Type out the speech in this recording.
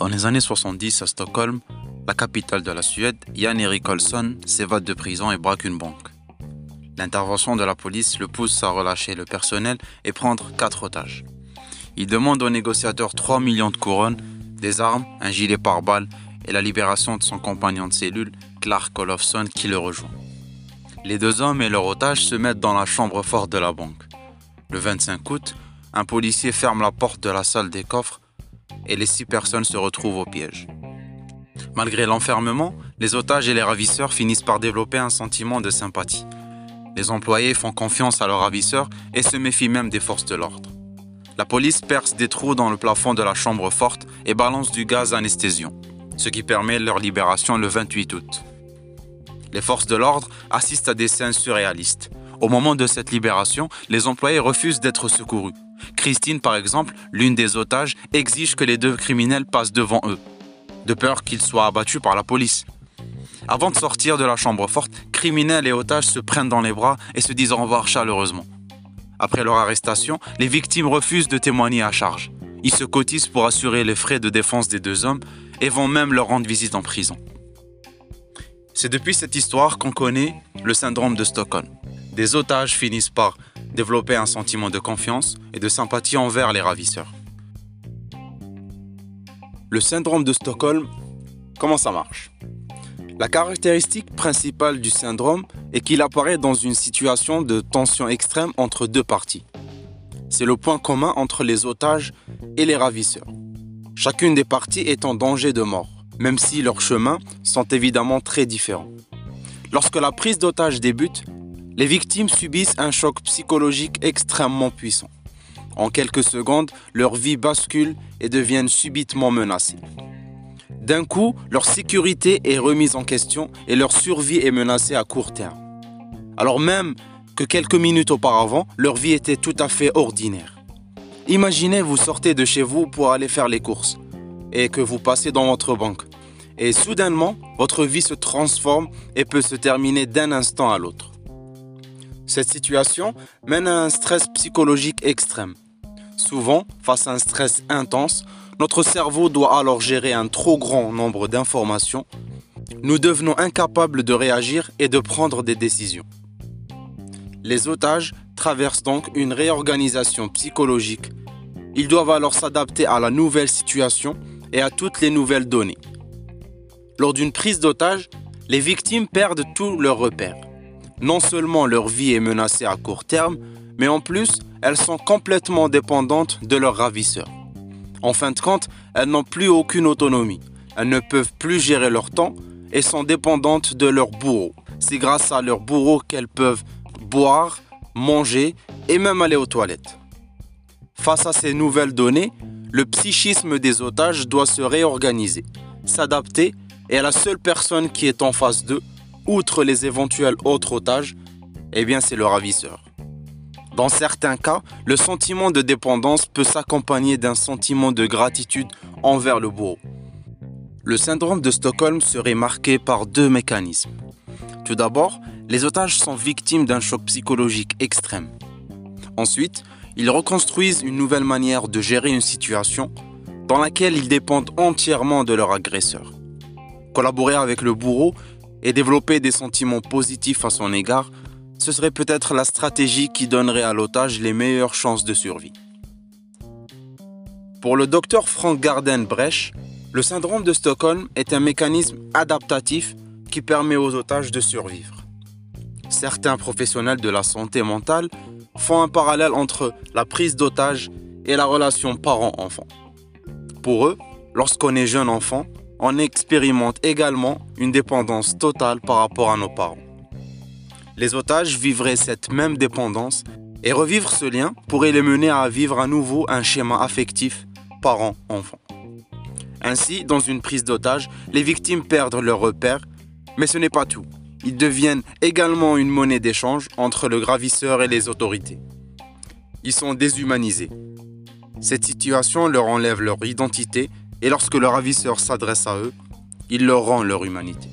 Dans les années 70 à Stockholm, la capitale de la Suède, Jan Erik Olsson s'évade de prison et braque une banque. L'intervention de la police le pousse à relâcher le personnel et prendre quatre otages. Il demande aux négociateurs 3 millions de couronnes, des armes, un gilet pare-balles et la libération de son compagnon de cellule, Clark Olofsson, qui le rejoint. Les deux hommes et leur otage se mettent dans la chambre forte de la banque. Le 25 août, un policier ferme la porte de la salle des coffres et les six personnes se retrouvent au piège. Malgré l'enfermement, les otages et les ravisseurs finissent par développer un sentiment de sympathie. Les employés font confiance à leurs ravisseurs et se méfient même des forces de l'ordre. La police perce des trous dans le plafond de la chambre forte et balance du gaz anesthésiant, ce qui permet leur libération le 28 août. Les forces de l'ordre assistent à des scènes surréalistes. Au moment de cette libération, les employés refusent d'être secourus. Christine, par exemple, l'une des otages, exige que les deux criminels passent devant eux, de peur qu'ils soient abattus par la police. Avant de sortir de la chambre forte, criminels et otages se prennent dans les bras et se disent au revoir chaleureusement. Après leur arrestation, les victimes refusent de témoigner à charge. Ils se cotisent pour assurer les frais de défense des deux hommes et vont même leur rendre visite en prison. C'est depuis cette histoire qu'on connaît le syndrome de Stockholm. Des otages finissent par développer un sentiment de confiance et de sympathie envers les ravisseurs. Le syndrome de Stockholm, comment ça marche? La caractéristique principale du syndrome est qu'il apparaît dans une situation de tension extrême entre deux parties. C'est le point commun entre les otages et les ravisseurs. Chacune des parties est en danger de mort, même si leurs chemins sont évidemment très différents. Lorsque la prise d'otage débute, les victimes subissent un choc psychologique extrêmement puissant. En quelques secondes, leur vie bascule et deviennent subitement menacées. D'un coup, leur sécurité est remise en question et leur survie est menacée à court terme. Alors même que quelques minutes auparavant, leur vie était tout à fait ordinaire. Imaginez, vous sortez de chez vous pour aller faire les courses et que vous passez dans votre banque. Et soudainement, votre vie se transforme et peut se terminer d'un instant à l'autre. Cette situation mène à un stress psychologique extrême. Souvent, face à un stress intense, notre cerveau doit alors gérer un trop grand nombre d'informations. Nous devenons incapables de réagir et de prendre des décisions. Les otages traversent donc une réorganisation psychologique. Ils doivent alors s'adapter à la nouvelle situation et à toutes les nouvelles données. Lors d'une prise d'otage, les victimes perdent tous leurs repères non seulement leur vie est menacée à court terme, mais en plus, elles sont complètement dépendantes de leurs ravisseurs. En fin de compte, elles n'ont plus aucune autonomie. Elles ne peuvent plus gérer leur temps et sont dépendantes de leur bourreau. C'est grâce à leur bourreau qu'elles peuvent boire, manger et même aller aux toilettes. Face à ces nouvelles données, le psychisme des otages doit se réorganiser, s'adapter et la seule personne qui est en face d'eux outre les éventuels autres otages, eh bien c'est le ravisseur. Dans certains cas, le sentiment de dépendance peut s'accompagner d'un sentiment de gratitude envers le bourreau. Le syndrome de Stockholm serait marqué par deux mécanismes. Tout d'abord, les otages sont victimes d'un choc psychologique extrême. Ensuite, ils reconstruisent une nouvelle manière de gérer une situation dans laquelle ils dépendent entièrement de leur agresseur. Collaborer avec le bourreau et développer des sentiments positifs à son égard, ce serait peut-être la stratégie qui donnerait à l'otage les meilleures chances de survie. Pour le docteur Frank Garden Brecht, le syndrome de Stockholm est un mécanisme adaptatif qui permet aux otages de survivre. Certains professionnels de la santé mentale font un parallèle entre la prise d'otage et la relation parent-enfant. Pour eux, lorsqu'on est jeune enfant, on expérimente également une dépendance totale par rapport à nos parents. Les otages vivraient cette même dépendance et revivre ce lien pourrait les mener à vivre à nouveau un schéma affectif parent-enfant. Ainsi, dans une prise d'otage, les victimes perdent leurs repères, mais ce n'est pas tout. Ils deviennent également une monnaie d'échange entre le gravisseur et les autorités. Ils sont déshumanisés. Cette situation leur enlève leur identité et lorsque le ravisseur s'adresse à eux, il leur rend leur humanité.